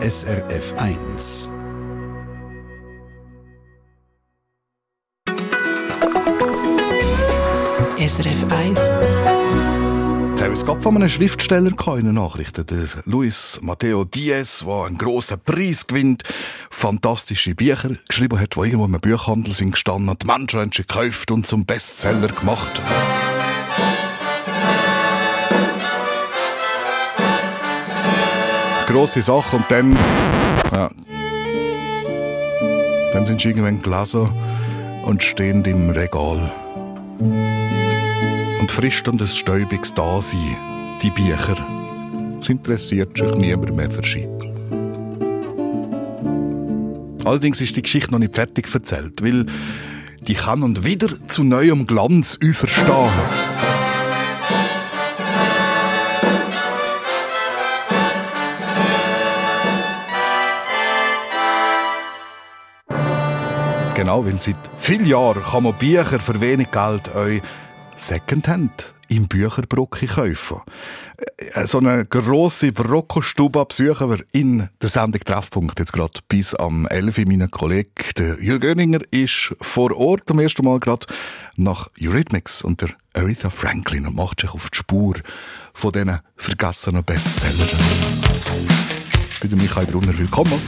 SRF 1. SRF 1. Es gab von einem Schriftsteller keine Nachrichten. Der Luis Matteo Diaz, der einen grossen Preis gewinnt, fantastische Bücher geschrieben hat, die irgendwo im Buchhandel sind gestanden, die Menschen haben sie gekauft und zum Bestseller gemacht. Grosse Sache und dann, ja, dann sind sie irgendwann gelesen und stehen im Regal und frisst und ein stäubiges Dasein, die Bücher. Es interessiert sich niemand mehr für sie. Allerdings ist die Geschichte noch nicht fertig erzählt, weil die kann und wieder zu neuem Glanz überstehen. Genau, weil seit vielen Jahren kann man Bücher für wenig Geld euch Secondhand im Bücherbrocki kaufen. Äh, so eine grosse Brocco-Stube besuchen wir in der Sendung Treffpunkt jetzt gerade bis am 11. Mein Kollege Jürgen Göninger ist vor Ort am ersten Mal gerade nach Eurythmics und der Aretha Franklin und macht sich auf die Spur von diesen vergessenen Bestsellern. Ich bin Michael Brunner. Willkommen.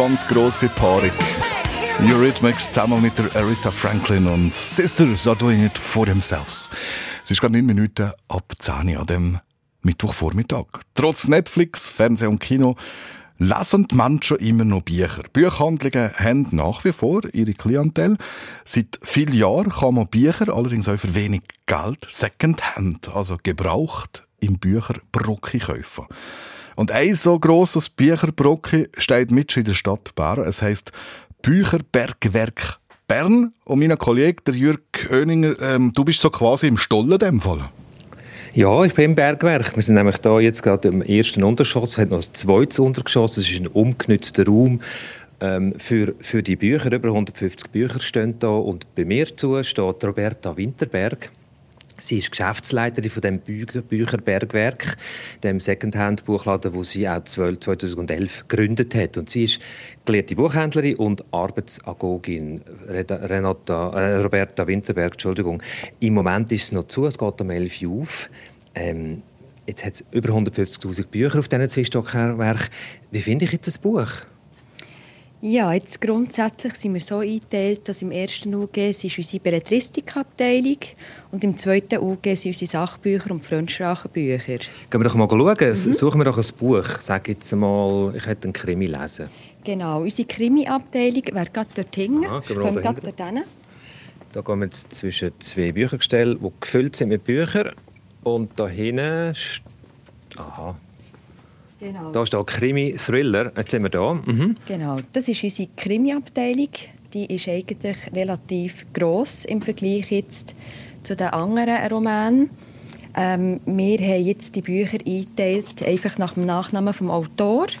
Ganz grosse Paarung. Eurythmics zusammen mit der Aretha Franklin und Sisters are doing it for themselves. Es ist gerade 9 Minuten ab 10 Uhr an dem Mittwochvormittag. Trotz Netflix, Fernsehen und Kino lesen die Menschen immer noch Bücher. Buchhandlungen haben nach wie vor ihre Klientel. Seit vielen Jahren kann man Bücher allerdings auch für wenig Geld Secondhand, also gebraucht, im Bücherbrocki kaufen. Und ein so grosses Bücherbrocki steht mit in der Stadt Bern. Es heisst Bücherbergwerk Bern. Und mein Kollege, der Jürg Oeninger, ähm, du bist so quasi im Stollen in dem Fall. Ja, ich bin im Bergwerk. Wir sind nämlich da jetzt gerade im ersten Untergeschoss. Es hat noch ein zweites Untergeschoss. Es ist ein umgenützter Raum ähm, für, für die Bücher. Über 150 Bücher stehen da. Und bei mir zu steht Roberta Winterberg. Sie ist Geschäftsleiterin von dem Bücherbergwerk, dem Secondhand-Buchladen, wo sie auch 2011 gegründet hat. Und sie ist gelehrte Buchhändlerin und Arbeitsagogin. Renata, äh, Roberta Winterberg, Entschuldigung. Im Moment ist es noch zu, es geht um 11 Uhr auf. Ähm, jetzt hat es über 150'000 Bücher auf diesen zwei Stockwerken. Wie finde ich jetzt das Buch? Ja, jetzt grundsätzlich sind wir so eingeteilt, dass im ersten UG ist unsere Belletristikabteilung und im zweiten UG sind unsere Sachbücher und Fremdsprachenbücher. Gehen wir doch mal schauen. Mhm. Suchen wir doch ein Buch. Sag jetzt mal, ich hätte einen Krimi lesen. Genau, unsere Krimi-Abteilung wäre gerade dort hinten. Aha, gehen wir gerade dort hin. Da gehen wir jetzt zwischen zwei Büchergestellen, die gefüllt sind mit Büchern. Und da hinten... Aha, Genau. Da steht Krimi-Thriller. Jetzt sind wir da. Mhm. Genau, das ist unsere Krimi-Abteilung. Die ist eigentlich relativ gross im Vergleich jetzt zu den anderen Romanen. Ähm, wir haben jetzt die Bücher eingeteilt, einfach nach dem Nachnamen des Autors.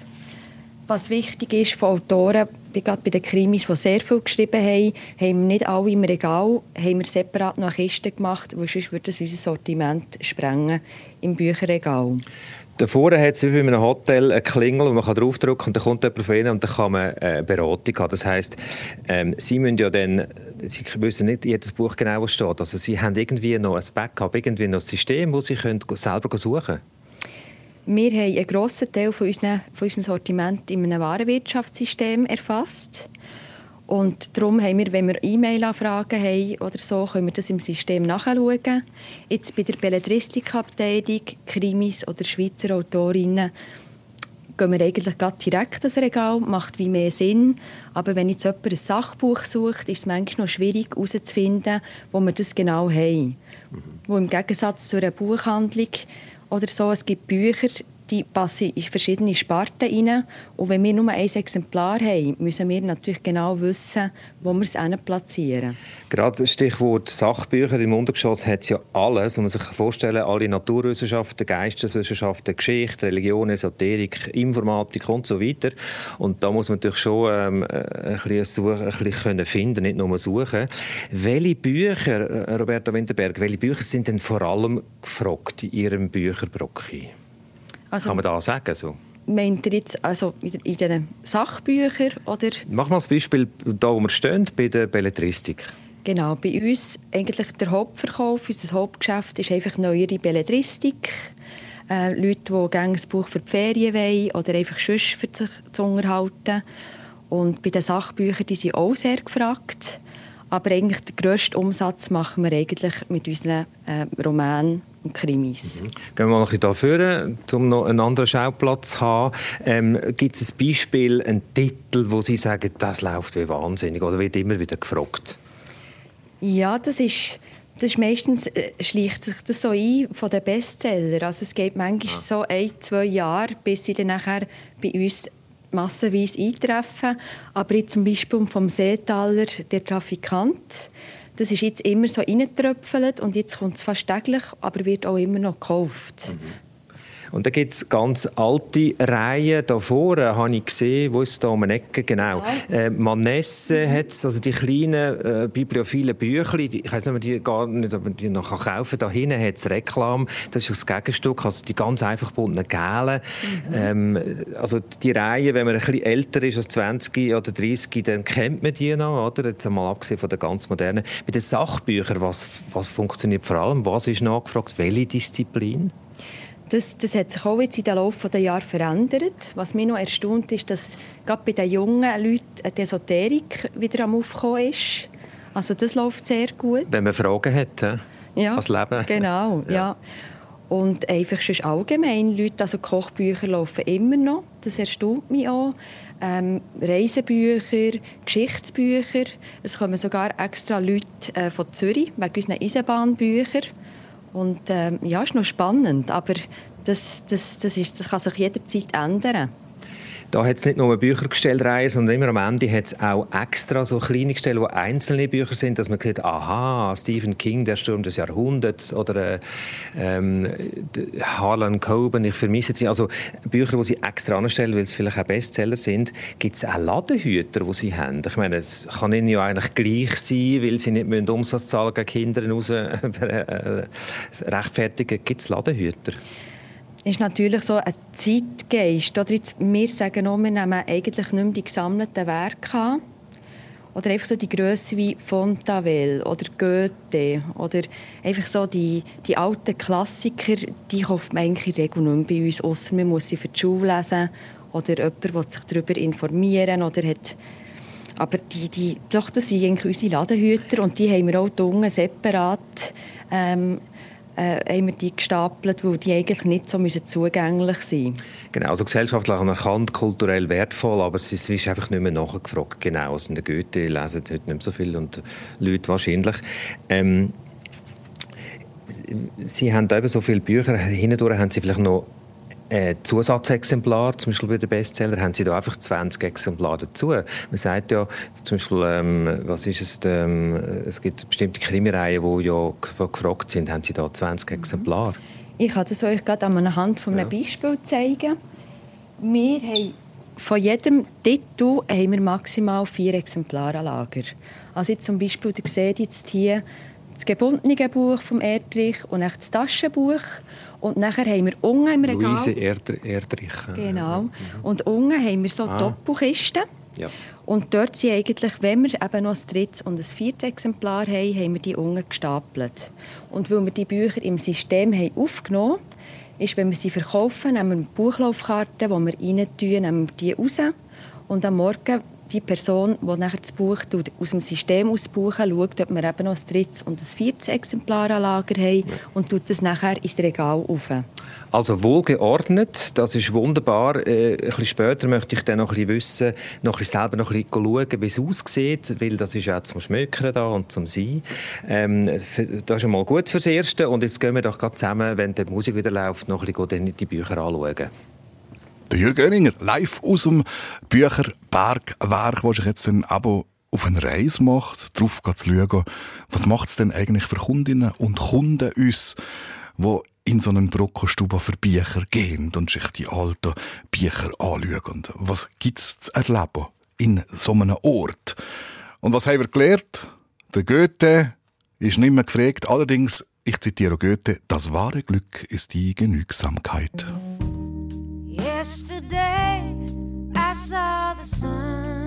Was wichtig ist von Autoren, gerade bei den Krimis, die sehr viel geschrieben haben, haben wir nicht alle im Regal, haben wir separat noch Kisten gemacht, weil sonst würde das unser Sortiment sprengen im Bücherregal. Davor hat es wie bei einem Hotel eine Klingel, wo man draufdrücken kann und dann kommt jemand von Ihnen und dann kann man eine Beratung haben. Das heisst, ähm, Sie müssen ja dann, Sie wissen nicht jedes Buch genau, was steht. Also Sie haben irgendwie noch ein Backup, irgendwie noch ein System, wo Sie können selber suchen können. Wir haben einen grossen Teil von, unseren, von unserem Sortiment in einem Warenwirtschaftssystem erfasst. Und darum haben wir, wenn wir E-Mail-Anfragen haben oder so, können wir das im System nachschauen. Jetzt bei der Belletristikabteilung, Krimis oder Schweizer Autorinnen gehen wir eigentlich direkt ins Regal, macht wie mehr Sinn. Aber wenn jetzt jemand ein Sachbuch sucht, ist es manchmal noch schwierig herauszufinden, wo wir das genau haben. Mhm. Wo im Gegensatz zu einer Buchhandlung oder so, es gibt Bücher, die passen in verschiedene Sparten rein. Und wenn wir nur ein Exemplar haben, müssen wir natürlich genau wissen, wo wir es platzieren. Gerade das Stichwort Sachbücher im Untergeschoss hat es ja alles. Man sich vorstellen, alle Naturwissenschaften, Geisteswissenschaften, Geschichte, Religion, Esoterik, Informatik und so weiter. Und da muss man natürlich schon ähm, ein bisschen, suchen, ein bisschen finden, nicht nur suchen. Welche Bücher, äh, Roberto Winterberg, welche Bücher sind denn vor allem gefragt in Ihrem Bücherbrocki? Also, Kann man da sagen? So? Meint ihr jetzt also in den Sachbüchern? Oder? Mach mal das Beispiel, da wo wir stehen, bei der Belletristik. Genau, bei uns eigentlich der Hauptverkauf, unser Hauptgeschäft ist einfach neuere Belletristik. Äh, Leute, die gerne ein Buch für die Ferien wollen oder einfach sonst für sich zu unterhalten. Und bei den Sachbüchern, die sind auch sehr gefragt. Aber eigentlich den grössten Umsatz machen wir eigentlich mit unseren äh, Romanen und Krimis. Mhm. Gehen wir mal ein bisschen dafür, um noch einen anderen Schauplatz zu haben. Ähm, Gibt es ein Beispiel, einen Titel, wo Sie sagen, das läuft wie wahnsinnig oder wird immer wieder gefragt? Ja, das ist, das ist meistens äh, schleicht sich das so ein von den Bestsellern. Also es geht manchmal ja. so ein, zwei Jahre, bis sie dann nachher bei uns massenweise eintreffen. Aber jetzt zum Beispiel vom Seetaler «Der Trafikant», das ist jetzt immer so reingetröpfelt und jetzt kommt es fast täglich, aber wird auch immer noch gekauft. Mhm. Und da gibt es ganz alte Reihen da vorne, habe ich gesehen, wo ist da um eine Ecke, genau. Ja. Äh, Manesse mhm. hat also die kleinen äh, bibliophilen Bücher, ich weiß nicht, ob man die gar nicht ob man die noch kaufen kann. Da hinten hat es Reklam, das ist das Gegenstück, also die ganz einfach gebundenen Gelen. Mhm. Ähm, also die Reihe, wenn man ein bisschen älter ist als 20 oder 30, dann kennt man die noch, oder? Jetzt einmal abgesehen von den ganz modernen. Bei den Sachbüchern, was, was funktioniert vor allem? Was ist nachgefragt? Welche Disziplin? Das, das hat sich auch jetzt in den Laufe der Jahre verändert. Was mich noch erstaunt ist, dass gerade bei den jungen Leuten die Esoterik wieder am Aufkommen ist. Also das läuft sehr gut. Wenn man Fragen hat, ja, als Leben. Genau, ja. ja. Und einfach schon allgemein, Leute, also Kochbücher laufen immer noch, das erstaunt mich auch. Ähm, Reisebücher, Geschichtsbücher. Es kommen sogar extra Leute äh, von Zürich wegen unseren Eisenbahnbüchern. Und ähm, ja, ist noch spannend, aber das, das, das, ist, das kann sich jederzeit ändern. Da hat es nicht nur Büchergestellreihen, sondern immer am Ende hat es auch extra so kleine Gestelle, wo einzelne Bücher sind, dass man sieht, aha, Stephen King, der Sturm des Jahrhunderts oder äh, ähm, Harlan Coben, ich vermisse die. Also Bücher, die sie extra anstellen, weil es vielleicht auch Bestseller sind. Gibt es auch Ladenhüter, die sie haben? Ich meine, es kann ihnen ja eigentlich gleich sein, weil sie nicht müssen Umsatz zahlen gegen Kinder raus äh, rechtfertigen. Gibt es Ladenhüter? Ist natürlich so ein Zeitgeist. Oder jetzt, wir sagen auch, wir nehmen eigentlich nicht mehr die gesammelten Werke an. Oder einfach so die Grösse wie Fontavelle oder Goethe. Oder einfach so die, die alten Klassiker, die kauft man eigentlich in der Regel nicht bei uns, außer man muss sie für die Schule lesen. Oder jemand will sich darüber informieren oder hat aber die, die, doch, das sind eigentlich unsere Ladenhüter und die haben wir auch separat ähm, äh, haben wir die gestapelt, weil die eigentlich nicht so zugänglich sein Genau, also gesellschaftlich anerkannt, kulturell wertvoll, aber es ist einfach nicht mehr nachgefragt. Genau, also in der Goethe lesen heute nicht so viel und Leute wahrscheinlich. Ähm, Sie haben eben so viele Bücher, hindurch haben Sie vielleicht noch äh, Zusatzexemplar, zum Beispiel bei den Bestseller, haben sie da einfach 20 Exemplare dazu. Man sagt ja, zum Beispiel, ähm, was ist es, ähm, es gibt bestimmte Krimireihen, die ja gefragt sind, haben sie da 20 Exemplare? Ich kann das euch gerade anhand von einem ja. Beispiel zeigen. Wir haben von jedem Titel haben wir maximal vier Exemplare an Lager. Also zum Beispiel, ihr seht jetzt hier das gebundene Buch vom Erdrich und das Taschenbuch. Und nachher haben wir unten im Regal... Luise Erd Erdrich. Genau. Und unten haben wir so ah. Doppelkisten. Ja. Und dort sind eigentlich, wenn wir eben noch ein drittes und ein viertes Exemplar haben, haben wir die unten gestapelt. Und weil wir die Bücher im System haben aufgenommen haben, ist, wenn wir sie verkaufen, nehmen wir eine Buchlaufkarte, die wir rein tun, nehmen wir die raus. Und am Morgen die Person, die nachher das Buch aus dem System ausbuchen, schaut, ob wir eben noch ein drittes und ein viertes Exemplar an Lager haben ja. und tut das nachher ins Regal auf. Also wohlgeordnet, das ist wunderbar. Äh, ein bisschen später möchte ich dann noch ein bisschen wissen, noch ein bisschen selber noch ein bisschen schauen, wie es aussieht, weil das ist auch zum Schmökern da und zum Sein. Ähm, das ist mal gut fürs Erste und jetzt gehen wir doch gerade zusammen, wenn die Musik wieder läuft, noch ein bisschen die Bücher anschauen. Der Jürgen Göninger, live aus dem Bücherbergwerk, wo sich jetzt ein Abo auf eine Reise macht, drauf zu schauen, was macht es denn eigentlich für Kundinnen und Kunden uns, wo in so einen Brokostube für Bücher gehen und sich die alten Bücher anschauen. Was gibt es zu erleben in so einem Ort? Und was haben wir gelernt? Der Goethe ist nicht mehr gefragt. Allerdings, ich zitiere Goethe, das wahre Glück ist die Genügsamkeit. The sun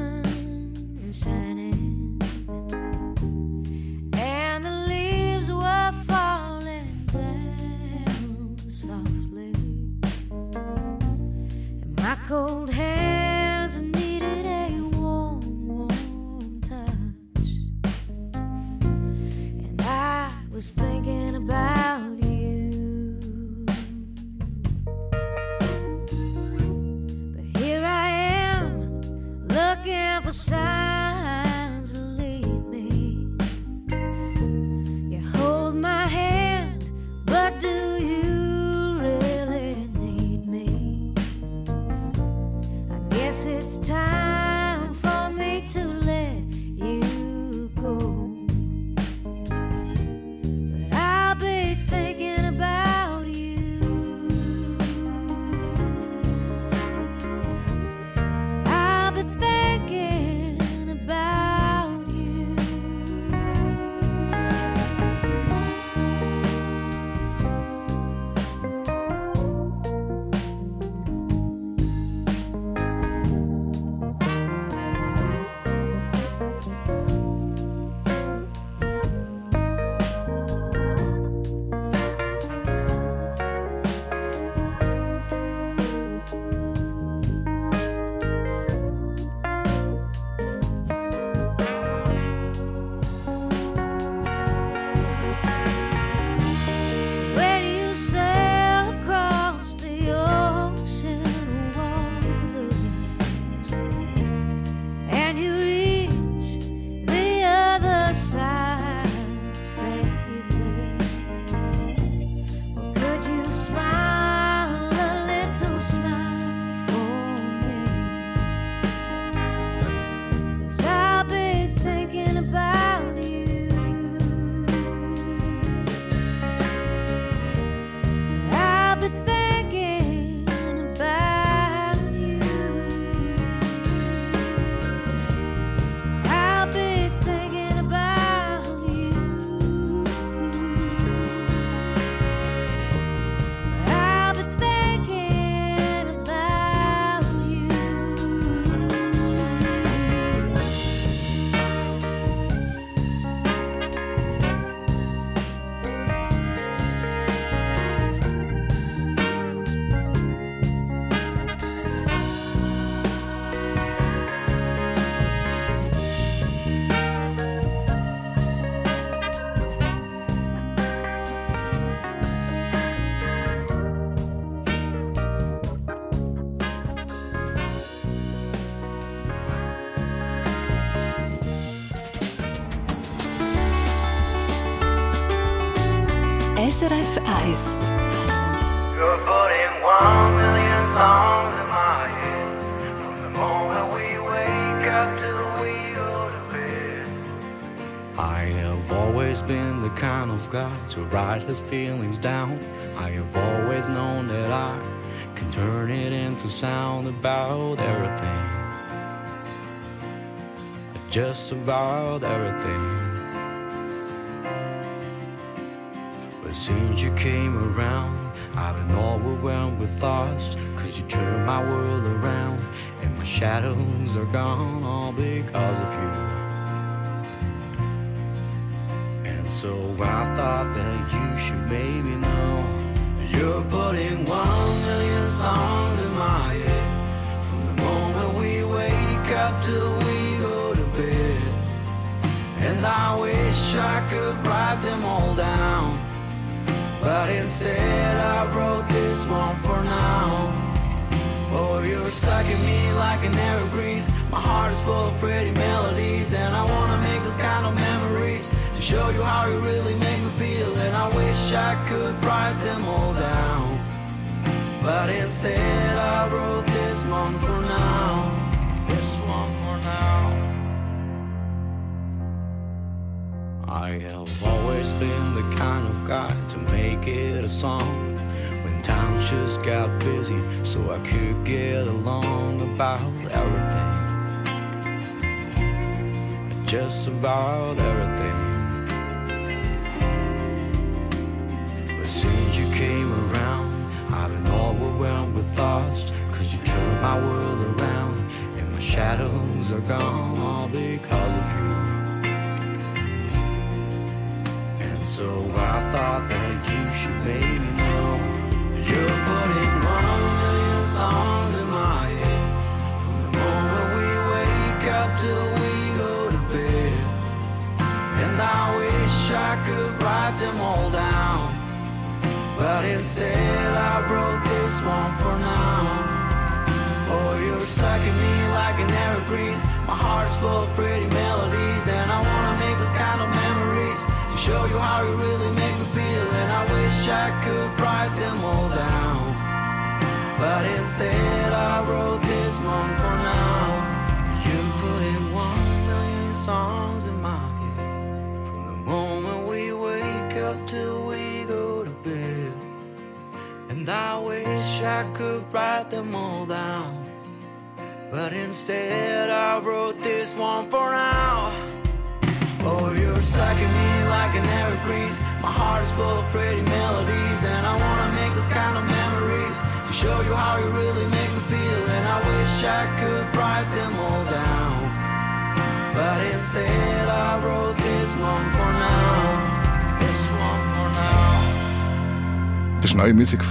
to bed. I have always been the kind of guy to write his feelings down. I have always known that I can turn it into sound about everything. Just about everything. Since you came around, I've been overwhelmed with thoughts. Cause you turned my world around, and my shadows are gone all because of you. And so I thought that you should maybe know you're putting one million songs in my head from the moment we wake up till we go to bed. And I wish I could write them all down. But instead, I wrote this one for now. Oh, you're stuck in me like an evergreen. My heart is full of pretty melodies, and I wanna make those kind of memories to show you how you really make me feel. And I wish I could write them all down. But instead, I wrote this one for now. I have always been the kind of guy to make it a song when times just got busy so I could get along about everything. Just about everything. But since you came around, I've been overwhelmed with thoughts cause you turned my world around and my shadows are gone all because of you. So I thought that you should maybe know you're putting one million songs in my head from the moment we wake up till we go to bed. And I wish I could write them all down. But instead, I wrote this one for now. Oh, you're stuck in me like an evergreen. My heart's full of pretty melodies, and I wanna make those kind of to show you how you really make me feel. And I wish I could write them all down. But instead, I wrote this one for now. You put in one million songs in my head from the moment we wake up till we go to bed. And I wish I could write them all down. But instead, I wrote this one for now. Oh, you're stuck in me like an evergreen. My heart is full of pretty melodies, and I wanna make those kind of memories to show you how you really make me feel. And I wish I could write them all down. But instead, I wrote this one for now. This one for now. Das ist neue Musik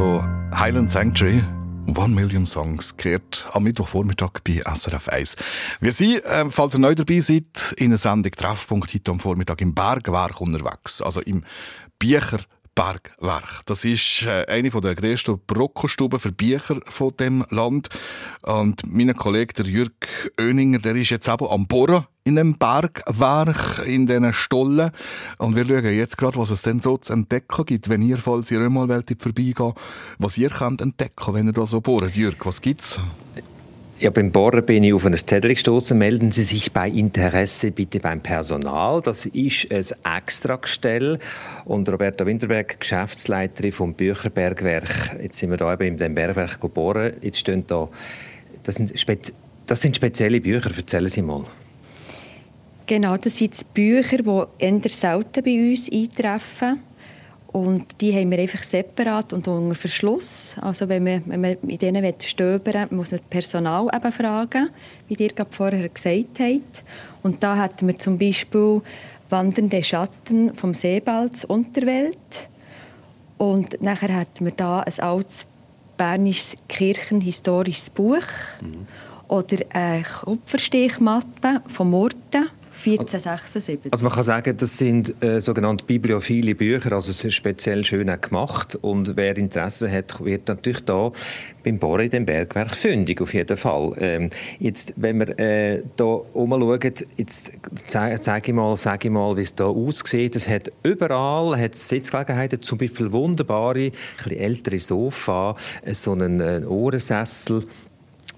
Highland Sanctuary. One Million Songs gehört am Mittwochvormittag bei SRF 1. Wir sind, äh, falls ihr neu dabei seid, in einer Sendung Treffpunkt heute am Vormittag im Bergwerk unterwegs. Also im Bücher Bergwerk. Das ist äh, eine der grössten Brockostuben für Bücher von dem Land. Und mein Kollege, der Jürg Oeninger, der ist jetzt eben am Bohren in einem Bergwerk, in diesen Stollen. Und wir schauen jetzt gerade, was es denn so zu entdecken gibt, wenn ihr, falls ihr einmal wollt, vorbeigehen, was ihr könnt entdecken, wenn ihr da so bohrt. Jürg, was gibt's? Ja, beim Bohren bin ich auf ein Zettel gestoßen. Melden Sie sich bei Interesse bitte beim Personal. Das ist ein Extragestell. Und Roberta Winterberg, Geschäftsleiterin vom Bücherbergwerk. Jetzt sind wir da eben in dem Bergwerk geboren. Jetzt stehen da, das sind, das sind spezielle Bücher. Erzählen Sie mal. Genau, das sind Bücher, die eher selten bei uns eintreffen. Und die haben wir einfach separat und unter Verschluss. Also wenn man, wenn man in denen stöbern will, muss man das Personal eben fragen, wie ihr gerade vorher gesagt habt. Und da hatten wir zum Beispiel «Wandernde Schatten vom Seebalz Unterwelt». Und nachher hatten wir da ein altes bernisches kirchenhistorisches Buch mhm. oder eine Kupferstichmatte von Murten 1476. Also man kann sagen, das sind äh, sogenannte bibliophile Bücher, also es ist speziell schön gemacht und wer Interesse hat, wird natürlich da beim Bohren in dem Bergwerk fündig, auf jeden Fall. Ähm, jetzt, wenn wir äh, da umschauen, jetzt zeige zeig ich mal, sage ich mal, wie es da aussieht. Es hat überall hat Sitzgelegenheiten, zum Beispiel wunderbare, ein ältere Sofa, äh, so einen, einen Ohrensessel,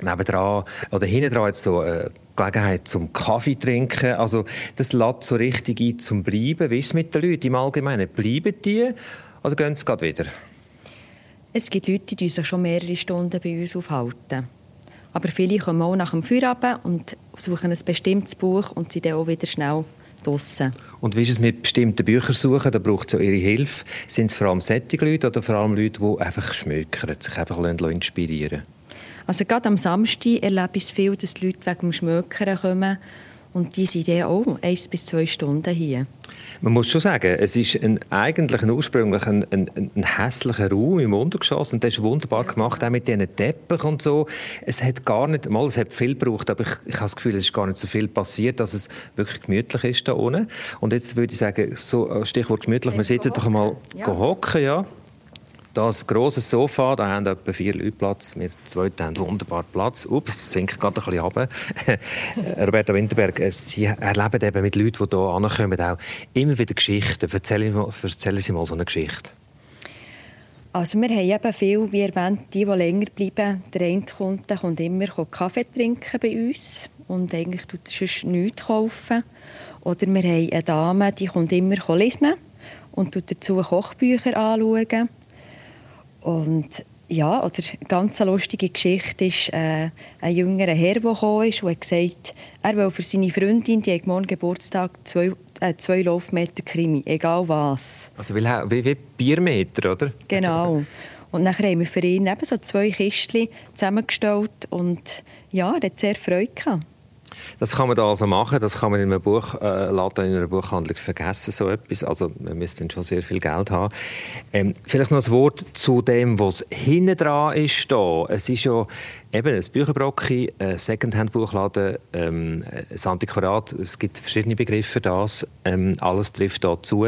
nebendran oder hinten dran jetzt so äh, Gelegenheit zum Kaffee trinken. Also das lädt so richtig ein zum Bleiben. Wie ist es mit den Leuten im Allgemeinen? Bleiben die oder gehen sie gerade wieder? Es gibt Leute, die sich schon mehrere Stunden bei uns aufhalten. Aber viele kommen auch nach dem Feierabend und suchen ein bestimmtes Buch und sind dann auch wieder schnell draussen. Und wie ist es mit bestimmten Büchersuchen? Da braucht es ja ihre Hilfe. Sind es vor allem solche Leute oder vor allem Leute, die einfach schmökern, sich einfach inspirieren lassen? Also gerade am Samstag erlebe ich es viel, dass die Leute wegen dem Schmökern kommen und die sind dann auch eins bis zwei Stunden hier. Man muss schon sagen, es ist ein, eigentlich ein ursprünglich ein, ein, ein hässlicher Raum im Untergeschoss und das ist wunderbar gemacht, auch mit diesen Teppichen und so. Es hat gar nicht, mal, es hat viel gebraucht, aber ich, ich habe das Gefühl, es ist gar nicht so viel passiert, dass es wirklich gemütlich ist da unten. Und jetzt würde ich sagen, so äh, Stichwort gemütlich, wir sitzen doch mal Ja. hocken, ja. Das große Sofa, da haben etwa vier Leute Platz. Wir zwei haben wunderbar Platz. Ups, sinkt gerade ein bisschen runter. Roberta Winterberg, äh, Sie erleben eben mit Leuten, die hier ankommen, auch immer wieder Geschichten. Erzählen Sie mal, erzählen Sie mal so eine Geschichte. Also wir haben eben viel, wie erwähnt, die, die länger bleiben. Der eine kommt, der kommt immer Kaffee trinken bei uns und eigentlich tut er sonst nichts kaufen. Oder wir haben eine Dame, die kommt immer lesen und tut dazu Kochbücher anschauen. Und ja, oder eine ganz lustige Geschichte ist äh, ein jüngerer Herr, der gekommen ist und hat gesagt, er will für seine Freundin, die hat morgen Geburtstag, zwei, äh, zwei Laufmeter Krimi, egal was. Also wie, wie, wie Biermeter, oder? Genau. Und nachher haben wir für ihn eben so zwei Kistchen zusammengestellt und ja, er hat sehr Freude gehabt. Das kann man da also machen, das kann man in einem Buchladen, in einer Buchhandlung vergessen, so etwas. Also man müsste dann schon sehr viel Geld haben. Ähm, vielleicht noch ein Wort zu dem, was hinten dran ist da. Es ist ja eben ein Bücherbrocki, ein Secondhand-Buchladen, ähm, ein Antiquarat, es gibt verschiedene Begriffe für das, ähm, alles trifft da zu.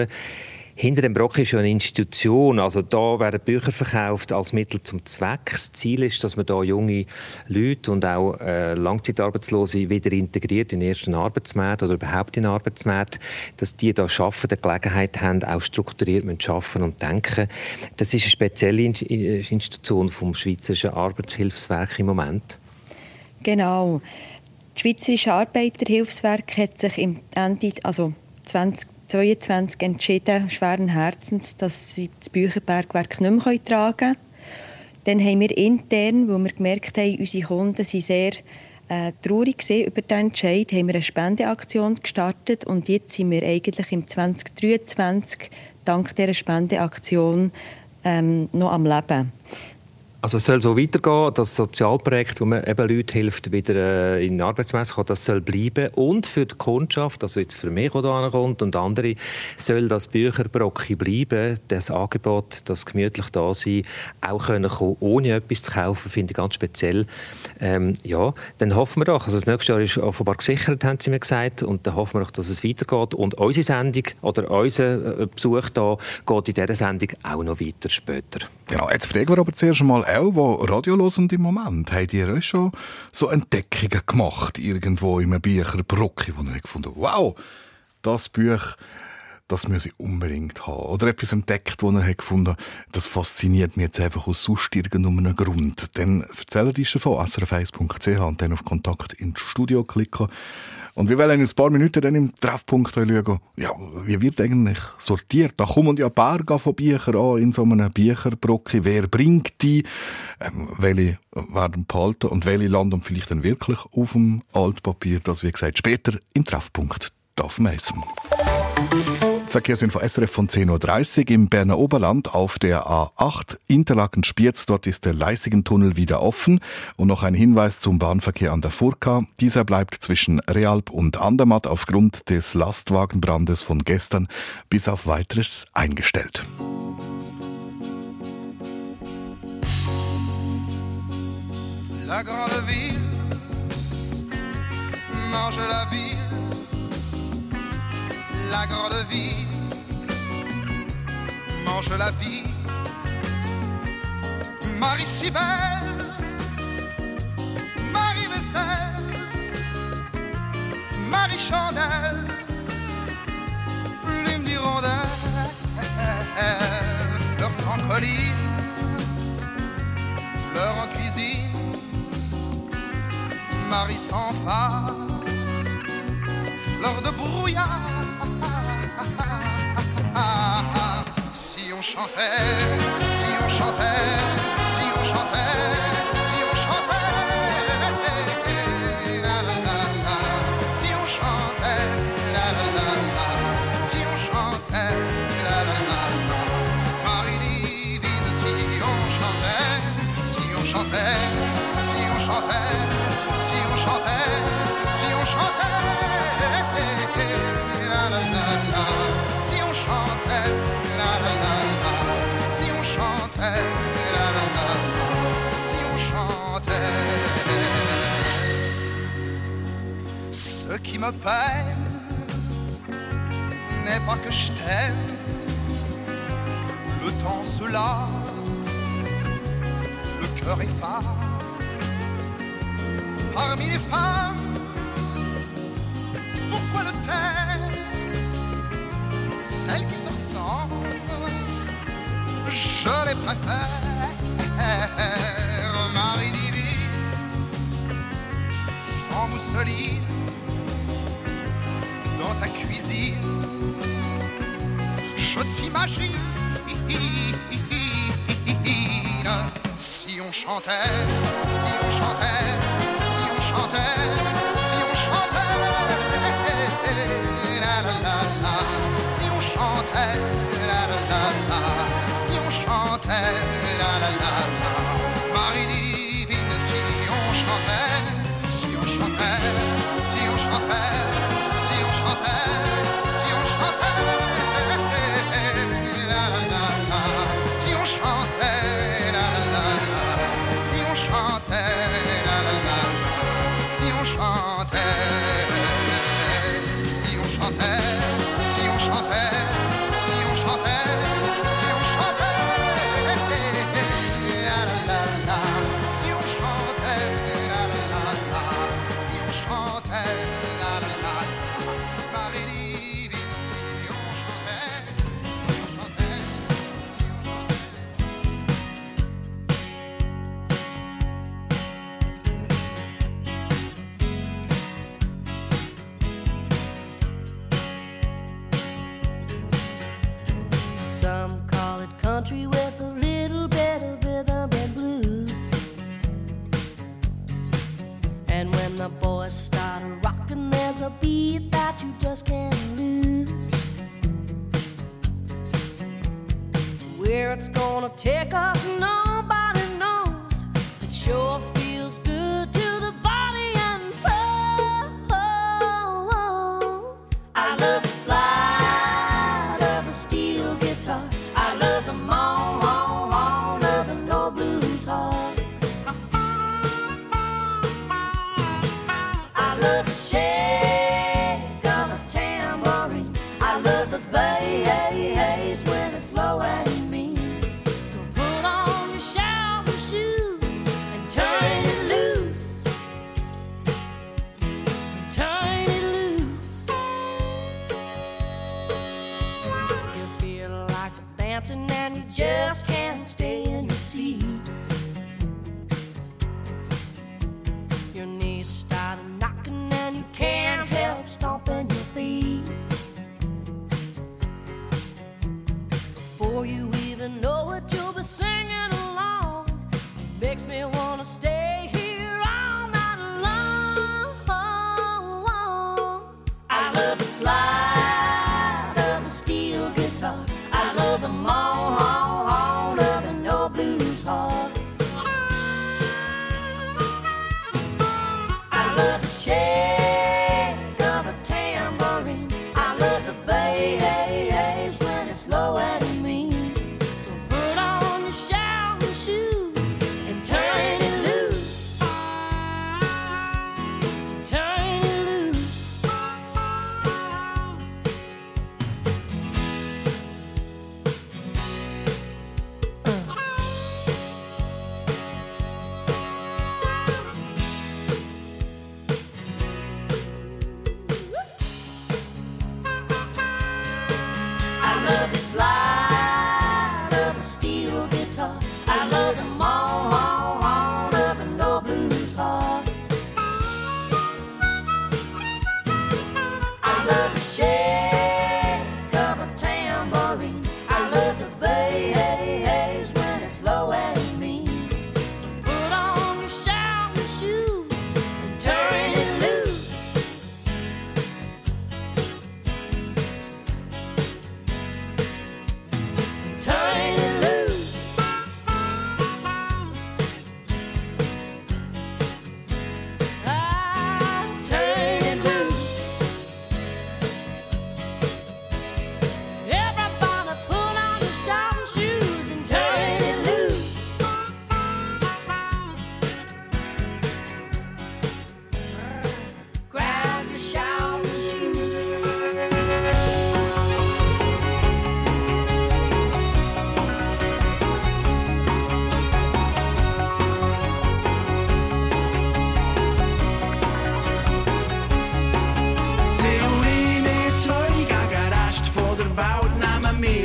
Hinter dem Brock ist ja eine Institution, also da werden Bücher verkauft als Mittel zum Zweck. Das Ziel ist, dass man da junge Leute und auch äh, Langzeitarbeitslose wieder integriert in den ersten Arbeitsmarkt oder überhaupt in den Arbeitsmarkt, dass die da schaffen, die Gelegenheit haben, auch strukturiert schaffen und denken. Das ist eine spezielle In Institution vom Schweizerischen Arbeitshilfswerk im Moment. Genau. Das Schweizerische Arbeiterhilfswerk hat sich im Ende, also 20 2022 entschieden, schweren Herzens, dass sie das Bücherbergwerk nicht mehr tragen können. Dann haben wir intern, weil wir gemerkt haben, unsere Kunden sind sehr äh, traurig über diesen Entscheid, haben wir eine Spendeaktion gestartet und jetzt sind wir eigentlich im 2023 dank dieser Spendeaktion ähm, noch am Leben. Also es soll so weitergehen, das Sozialprojekt, wo man eben Leuten hilft, wieder äh, in den Arbeitsmarkt zu kommen, das soll bleiben. Und für die Kundschaft, also jetzt für mich, der da kommt und andere, soll das Bücherbrocki bleiben, das Angebot, das gemütlich da sein, auch können kommen, ohne etwas zu kaufen, finde ich ganz speziell. Ähm, ja, dann hoffen wir doch, also das nächste Jahr ist offenbar gesichert, haben sie mir gesagt, und dann hoffen wir doch, dass es weitergeht. Und unsere Sendung oder unser äh, Besuch da geht in dieser Sendung auch noch weiter später. Ja, jetzt fragen wir aber zuerst mal auch, die Radio im Moment, habt ihr euch schon so Entdeckungen gemacht, irgendwo in einem Bücherbrocki, wo ihr gefunden wow, das Buch, das muss ich unbedingt haben. Oder etwas entdeckt, wo ihr gefunden das fasziniert mich jetzt einfach aus sonst irgendeinem Grund. Dann erzählt uns davon, srf1.ch und dann auf Kontakt ins Studio klicken. Und wir wollen in ein paar Minuten dann im Treffpunkt schauen, ja, wie wird eigentlich sortiert? Da kommen ja Berge von Büchern an in so einem Bücherbrocki. Wer bringt die? Ähm, welche werden behalten und welche landen vielleicht dann wirklich auf dem Altpapier? Das, wie gesagt, später im Treffpunkt darf messen. Verkehrsinfo SRF von 10.30 Uhr im Berner Oberland auf der A8 Interlaken-Spiez. Dort ist der Leisigentunnel wieder offen. Und noch ein Hinweis zum Bahnverkehr an der Furka. Dieser bleibt zwischen Realp und Andermatt aufgrund des Lastwagenbrandes von gestern bis auf weiteres eingestellt. La grande ville, mange la ville, la grande vie mange la vie. Marie si belle, Marie vaisselle, Marie chandelle, plume d'hirondelle, fleurs sans colline, fleurs en cuisine, Marie sans phare, fleur de brouillard. si on chantait, si on chantait. me peine n'est pas que je t'aime. Le temps se lasse, le cœur efface. Parmi les femmes, pourquoi le taire Celles qui te ressemblent, je les préfère. Marie divine, sans mousseline dans ta cuisine. Je t'imagine si on chantait, si on chantait, si on chantait. country with a little bit of rhythm and blues. And when the boys start rocking, there's a beat that you just can't lose. Where it's gonna take us now.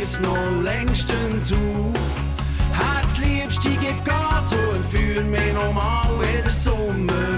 Wir's noch längstens auf. Herzliebste gib Gas und führ mich nochmal, wie der Sommer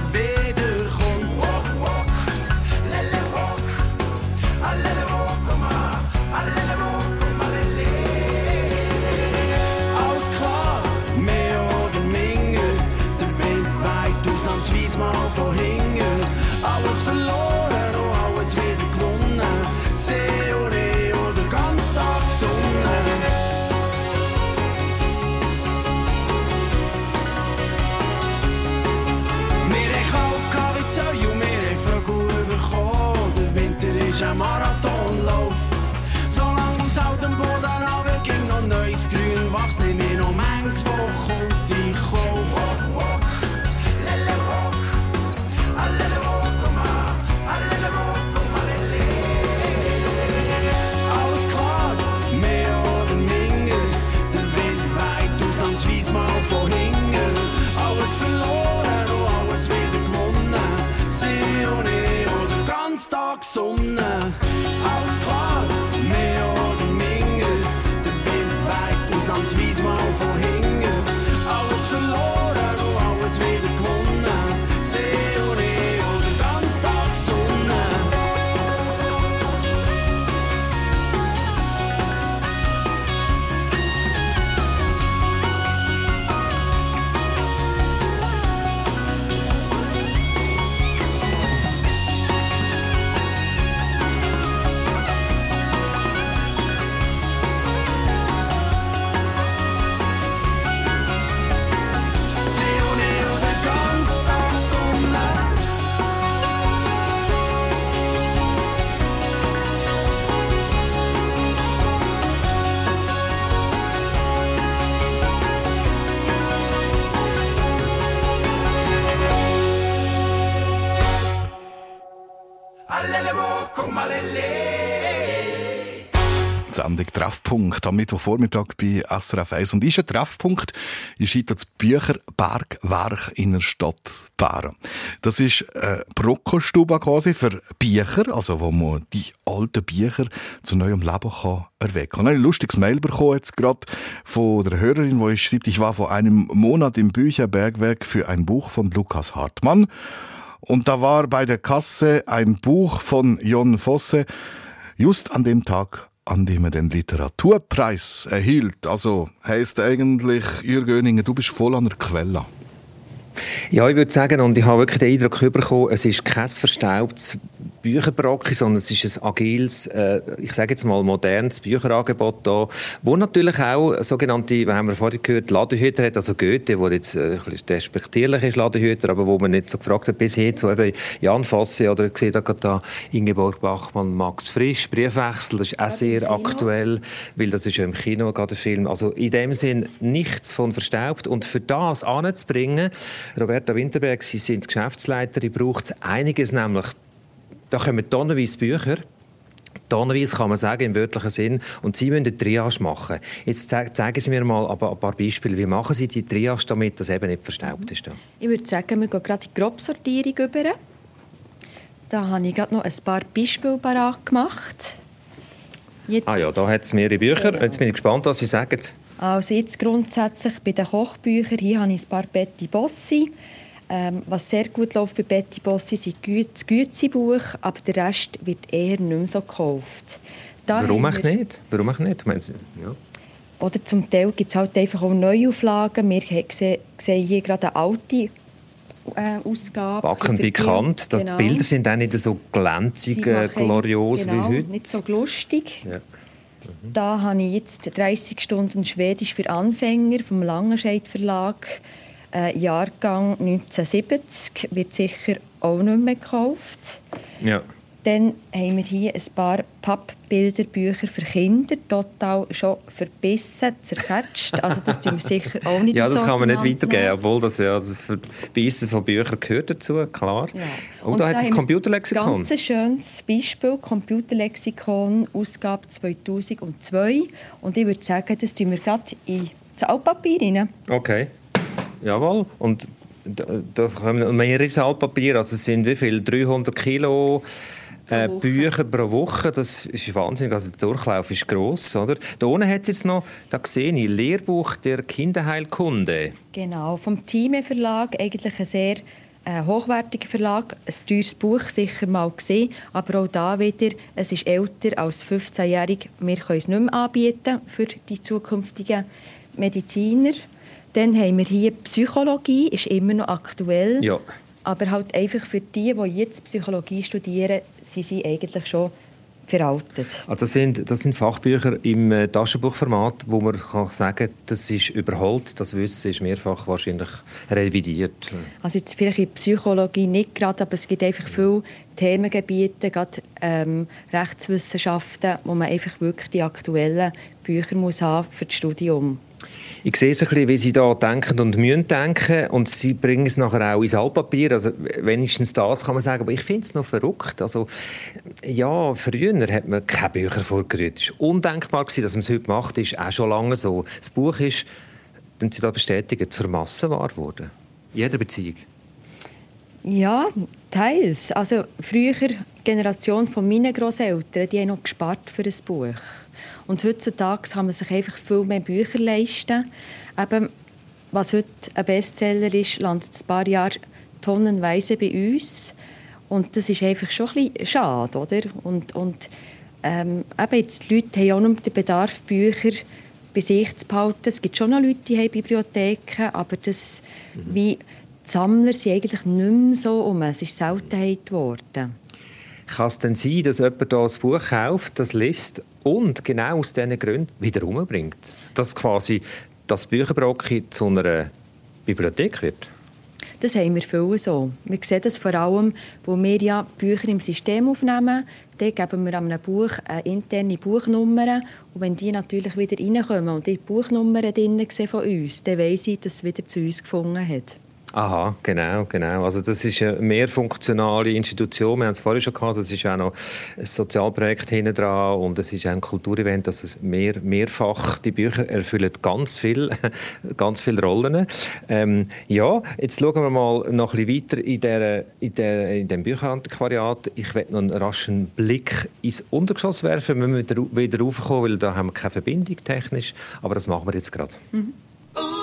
Treffpunkt am Mittwochvormittag bei SRF 1. Und ist ein Treffpunkt, ist das Bücherbergwerk in der Stadt Bern. Das ist eine Brockenstube quasi für Bücher, also wo man die alten Bücher zu neuem Leben kann erwecken kann. Ich habe ein lustiges Mail bekommen jetzt gerade von der Hörerin, wo ich schreibt, ich war vor einem Monat im Bücherbergwerk für ein Buch von Lukas Hartmann. Und da war bei der Kasse ein Buch von Jon Fosse, just an dem Tag, an dem er den Literaturpreis erhielt. Also heißt eigentlich, Jürgen Oeninger, du bist voll an der Quelle. Ja, ich würde sagen, und ich habe wirklich den Eindruck bekommen, es ist kein verstaubtes Bücherbrocke, sondern es ist ein agiles, äh, ich sage jetzt mal modernes Bücherangebot da, wo natürlich auch sogenannte, wie haben wir vorhin gehört, Ladehüter hat, also Goethe, der jetzt äh, ein bisschen despektierlich ist, Ladehüter, aber wo man nicht so gefragt hat, bis hin zu eben Jan Fosse oder ich sehe da gerade da Ingeborg Bachmann, Max Frisch, Briefwechsel, das ist auch sehr aktuell, weil das ist ja im Kino gerade der Film. Also in dem Sinn nichts von verstaubt. Und für das anzubringen, Roberta Winterberg, Sie sind Geschäftsleiterin, braucht es einiges, nämlich da kommen tonnenweise Bücher. Tonnenweise kann man sagen, im wörtlichen Sinn. Und Sie müssen eine Triage machen. Jetzt ze- zeigen Sie mir mal aber ein paar Beispiele. Wie machen Sie die Triage, damit das eben nicht verstaubt ist? Ich würde sagen, wir gehen gerade in die Grobsortierung über. Da habe ich gerade noch ein paar Beispiele parat gemacht. Jetzt, Ah ja, da hat es mehrere Bücher. Genau. Jetzt bin ich gespannt, was Sie sagen. Also jetzt grundsätzlich bei den Kochbüchern, hier habe ich ein paar Betty Bossi. Ähm, was sehr gut läuft bei Betty Bossi sind das Gützi-Buch, aber der Rest wird eher nicht mehr so gekauft. Da Warum wir- nicht? Warum eigentlich nicht? Meinen Sie- Ja. Oder zum Teil gibt es halt einfach auch Neuauflagen. Wir he- sehen, hier gerade eine alte äh, Ausgabe. Backen bekannt. Genau. Die Bilder sind auch nicht so glänzig, äh, glorios genau, wie heute. nicht so lustig. Ja. Da habe ich jetzt 30 Stunden Schwedisch für Anfänger vom Langenscheidt Verlag. Äh, Jahrgang 1970 wird sicher auch nicht mehr gekauft. Ja. Dann haben wir hier ein paar Pappbilderbücher für Kinder, total schon verbissen, zerquetscht. Also das tun wir sicher auch nicht ja, ins das kann man nicht weitergeben, obwohl das, ja, das Verbeissen von Büchern gehört dazu, klar. Ja. Und, Und da hat es das Computerlexikon. Ganz ein schönes Beispiel, Computerlexikon, Ausgabe 2002. Und ich würde sagen, das tun wir gerade in das Altpapier rein. Okay. Jawohl. Und da, da kommen mehrere Altpapier, also es sind wie viel? 300 Kilo äh, Pro Woche. Bücher pro Woche. Das ist wahnsinnig. Also der Durchlauf ist gross, oder? Da unten hat es jetzt noch, da sehe ich, Lehrbuch der Kinderheilkunde. Genau, vom Time Verlag, eigentlich ein sehr äh, hochwertiger Verlag, ein teures Buch sicher mal gesehen, aber auch da wieder, es ist älter als 15-jährig, wir können es nicht mehr anbieten für die zukünftigen Mediziner. Dann haben wir hier Psychologie, ist immer noch aktuell, Ja. aber halt einfach für die, die jetzt Psychologie studieren, sind sie eigentlich schon veraltet. Ah, das, sind, das sind Fachbücher im äh, Taschenbuchformat, wo man kann sagen das ist überholt. Das Wissen ist mehrfach wahrscheinlich revidiert. Also jetzt vielleicht in Psychologie nicht gerade, aber es gibt einfach viele Themengebiete, gerade ähm, Rechtswissenschaften, wo man einfach wirklich die aktuellen Bücher muss haben für das Studium. Ich sehe so ein bisschen, wie Sie da denken und müssen denken und Sie bringen es nachher auch ins Altpapier. Also wenigstens das kann man sagen, aber ich finde es noch verrückt. Also ja, früher hat man keine Bücher vorgerührt. Es war undenkbar, dass man es heute macht. Ist auch schon lange so. Das Buch ist, wenn Sie da bestätigen, zur Massenware geworden. Jeder Beziehung. Ja, teils. Also früher, Generation von meinen Großeltern, die haben noch gespart für ein Buch. Und heutzutage kann man sich einfach viel mehr Bücher leisten. Eben, was heute ein Bestseller ist, landet ein paar Jahre tonnenweise bei uns. Und das ist einfach schon ein bisschen schade, oder? Und, und ähm, eben jetzt, die Leute haben auch noch den Bedarf, Bücher bei sich zu behalten. Es gibt schon noch Leute, die haben Bibliotheken, aber das, wie die Sammler sind eigentlich nicht mehr so um. Es ist Seltenheit geworden. Kann es denn sein, dass jemand da ein Buch kauft, das liest und genau aus diesen Gründen wieder umbringt? Dass quasi das Bücherbrocki zu einer Bibliothek wird? Das haben wir viel so. Wir sehen das vor allem, wo wir ja Bücher im System aufnehmen. Dann geben wir einem Buch eine interne Buchnummer. Und wenn die natürlich wieder reinkommen und die Buchnummer drin von uns, dann weiss ich, dass es wieder zu uns gefunden hat. Aha, genau, genau. Also das ist eine mehrfunktionale Institution. Wir haben es vorhin schon gehabt, das ist auch noch ein Sozialprojekt hinten dran und es ist auch ein Kulturevent, dass es mehr, mehrfach, die Bücher erfüllen ganz viel, ganz viele Rollen. Ähm, ja, jetzt schauen wir mal noch ein bisschen weiter in, der, in, der, in dem Bücherantiquariat. Ich werde noch einen raschen Blick ins Untergeschoss werfen, wenn wir wieder, wieder raufkommen, weil da haben wir keine Verbindung technisch, aber das machen wir jetzt gerade. Ooh,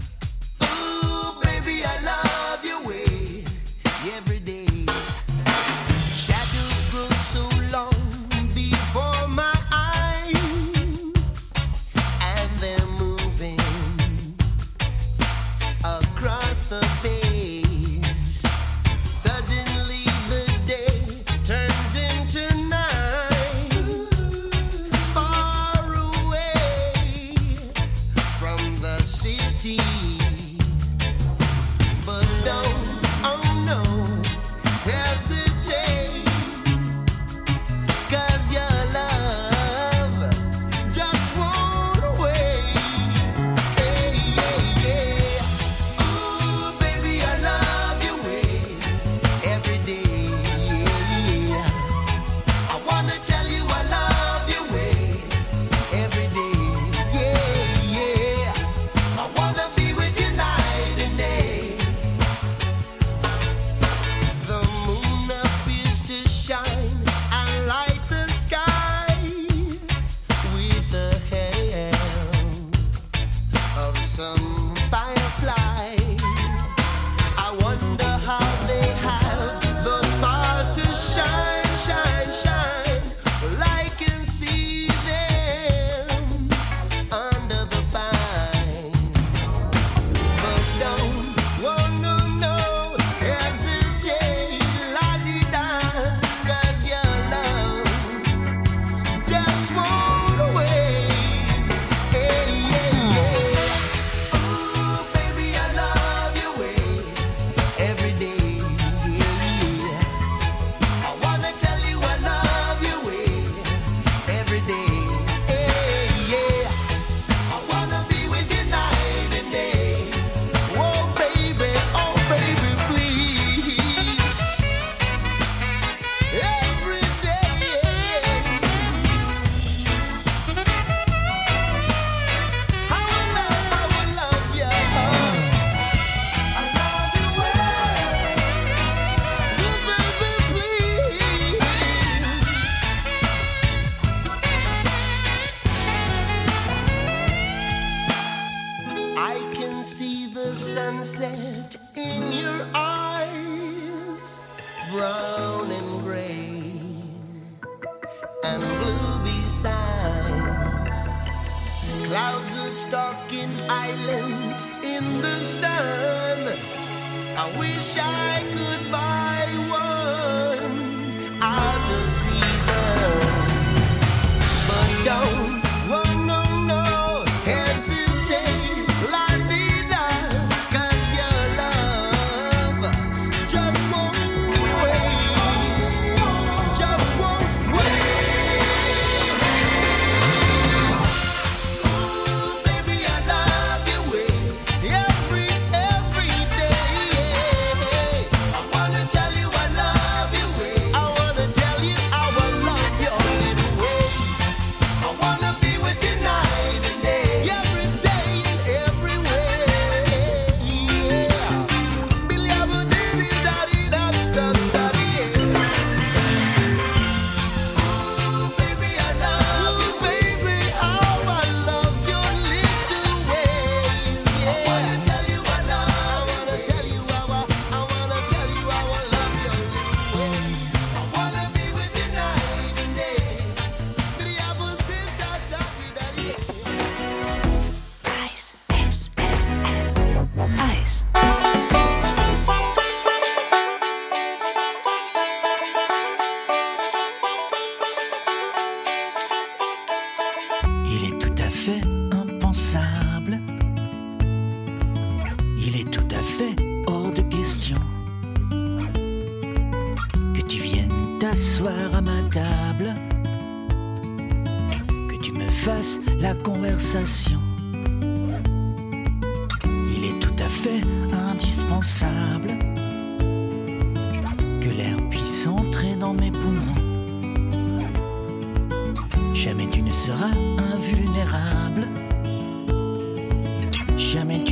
invulnérable. Jamais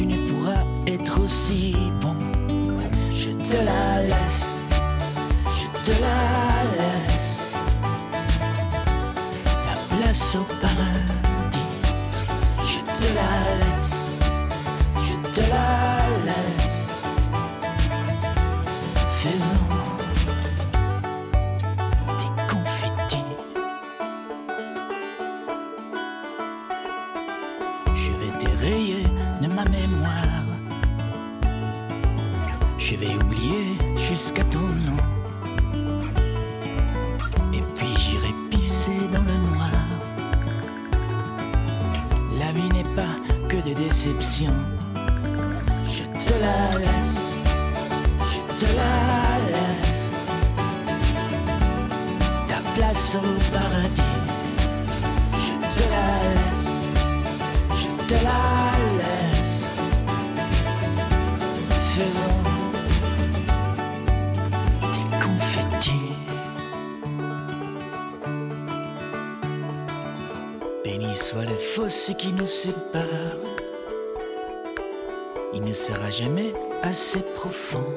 assez profond.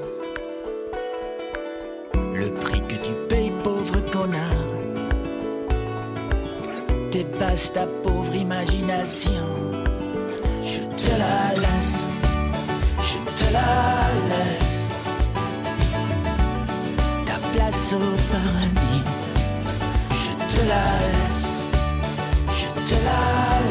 Le prix que tu payes, pauvre connard, dépasse ta pauvre imagination. Je te la laisse, je te la laisse. Ta place au paradis, je te la laisse, je te la laisse.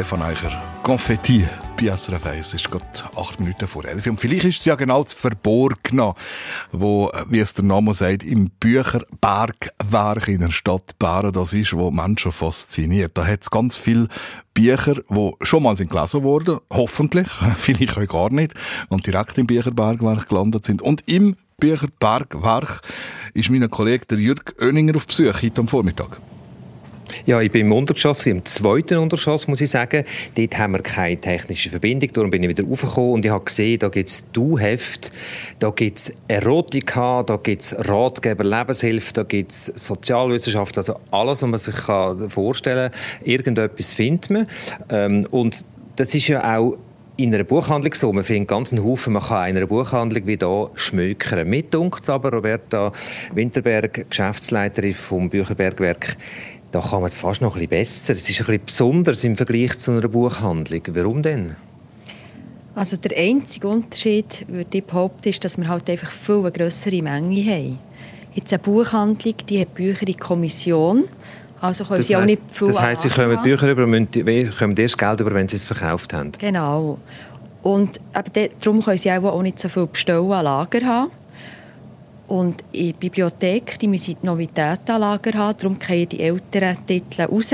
Kein von euch. Konfetti bei SRF 1 ist gerade acht Minuten vor 11 Und vielleicht ist es ja genau das Verborgene, wo, äh, wie es der Name sagt, im Bücherbergwerk in der Stadt Bern das ist, wo Menschen fasziniert. Da hat es ganz viele Bücher, die schon mal sind gelesen wurden, hoffentlich, vielleicht auch gar nicht, und direkt im Bücherbergwerk gelandet sind. Und im Bücherbergwerk ist mein Kollege der Jürg Oenninger auf Besuch heute am Vormittag. Ja, ich bin im Untergeschoss, im zweiten Untergeschoss, muss ich sagen. Dort haben wir keine technische Verbindung, darum bin ich wieder raufgekommen und ich habe gesehen, da gibt es Du-Heft, da gibt es Erotika, da gibt es Ratgeber, Lebenshilfe, da gibt es Sozialwissenschaft, also alles, was man sich vorstellen kann. Irgendetwas findet man. Ähm, und das ist ja auch in einer Buchhandlung so. Man findet ganz einen Haufen, man kann in einer Buchhandlung wie hier schmökern. Mit dunkt aber Roberta Winterberg, Geschäftsleiterin vom Bücherbergwerk, da kann man es fast noch ein bisschen besser. Es ist ein bisschen besonders im Vergleich zu einer Buchhandlung. Warum denn? Also der einzige Unterschied, würde ich behaupten, ist, dass wir halt einfach viel eine grössere Menge haben. Jetzt eine Buchhandlung, die hat Bücher in Kommission, also können sie auch nicht viel das heisst, sie kommen. Bücher über, und müssen- we- kommen erst Geld über, wenn sie es verkauft haben. Genau. Und eben darum können sie auch, auch nicht so viel bestellen an Lager haben. Und in der Bibliothek, die müssen die Novitäten an Lager haben, darum fallen die älteren Titel raus.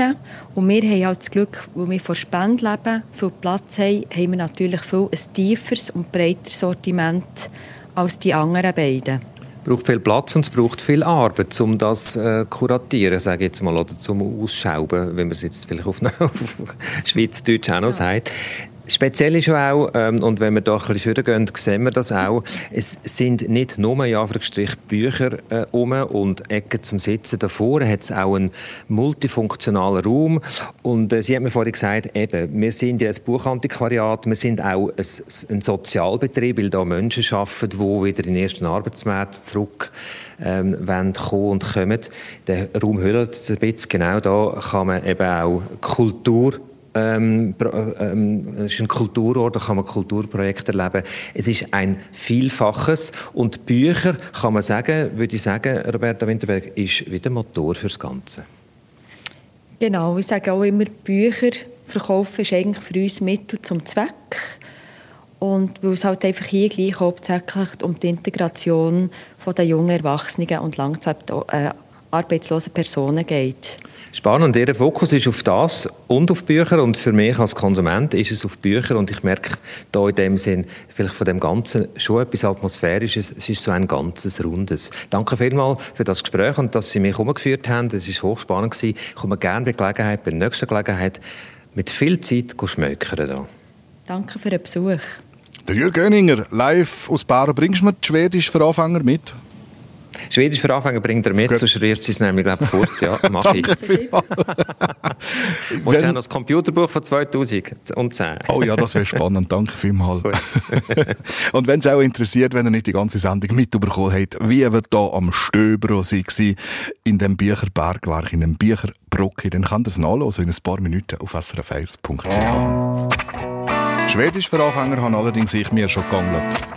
Und wir haben halt das Glück, weil wir von Spenden leben, viel Platz haben, haben wir natürlich viel ein tieferes und breiteres Sortiment als die anderen beiden. Es braucht viel Platz und es braucht viel Arbeit, um das äh, kuratieren, sage ich jetzt mal, oder zum Ausschauben, wenn man es jetzt vielleicht auf, auf Schweizerdeutsch auch noch sagt. Speziell ist auch, ähm, und wenn wir da ein bisschen vorgehen, sehen wir das auch, es sind nicht nur in Anführungsstrich Bücher äh, um und Ecken zum Sitzen. Davor hat es auch einen multifunktionalen Raum. Und äh, Sie haben mir vorhin gesagt, eben, wir sind ja ein Buchantiquariat, wir sind auch ein, ein Sozialbetrieb, weil da Menschen arbeiten, die wieder in den ersten Arbeitsmarkt zurück ähm, wollen kommen und kommen. Der Raum hüllt ein bisschen. Genau da kann man eben auch Kultur ähm, ähm, es ist ein Kulturort, da kann man Kulturprojekte erleben. Es ist ein Vielfaches und Bücher, kann man sagen, würde ich sagen, Roberta Winterberg, ist wie der Motor fürs Ganze. Genau, ich sage auch immer, Bücher verkaufen ist eigentlich für uns Mittel zum Zweck. Und weil es halt einfach hier gleich hauptsächlich um die Integration von der jungen Erwachsenen und langsam äh, arbeitslosen Personen geht. Spannend, Ihr Fokus ist auf das und auf Bücher und für mich als Konsument ist es auf Bücher und ich merke da in dem Sinn vielleicht von dem Ganzen schon etwas Atmosphärisches, es ist so ein ganzes Rundes. Danke vielmals für das Gespräch und dass Sie mich umgeführt haben, es ist hochspannend gewesen. Ich komme gerne bei Gelegenheit, bei der nächsten Gelegenheit mit viel Zeit schmökern da. Danke für den Besuch. Der Jürg Oeninger, live aus Baren. Bringst du mir die Schwedisch für Anfänger mit? Schwedisch für Anfänger bringt er mit, Gut. sonst rührt sie es nämlich glaub, ich, fort. Ja, mach ich. Und dann noch das Computerbuch von 2010. Oh ja, das wäre spannend. Danke vielmals. Und wenn es auch interessiert, wenn ihr nicht die ganze Sendung mitbekommen habt, wie wir da am Stöbro waren, in dem Bücherbergwerk, in dem Bücherbrocke, dann kann das nachlesen in ein paar Minuten auf srf1.ch. Schwedisch für Anfänger haben allerdings ich mir schon gegangen. I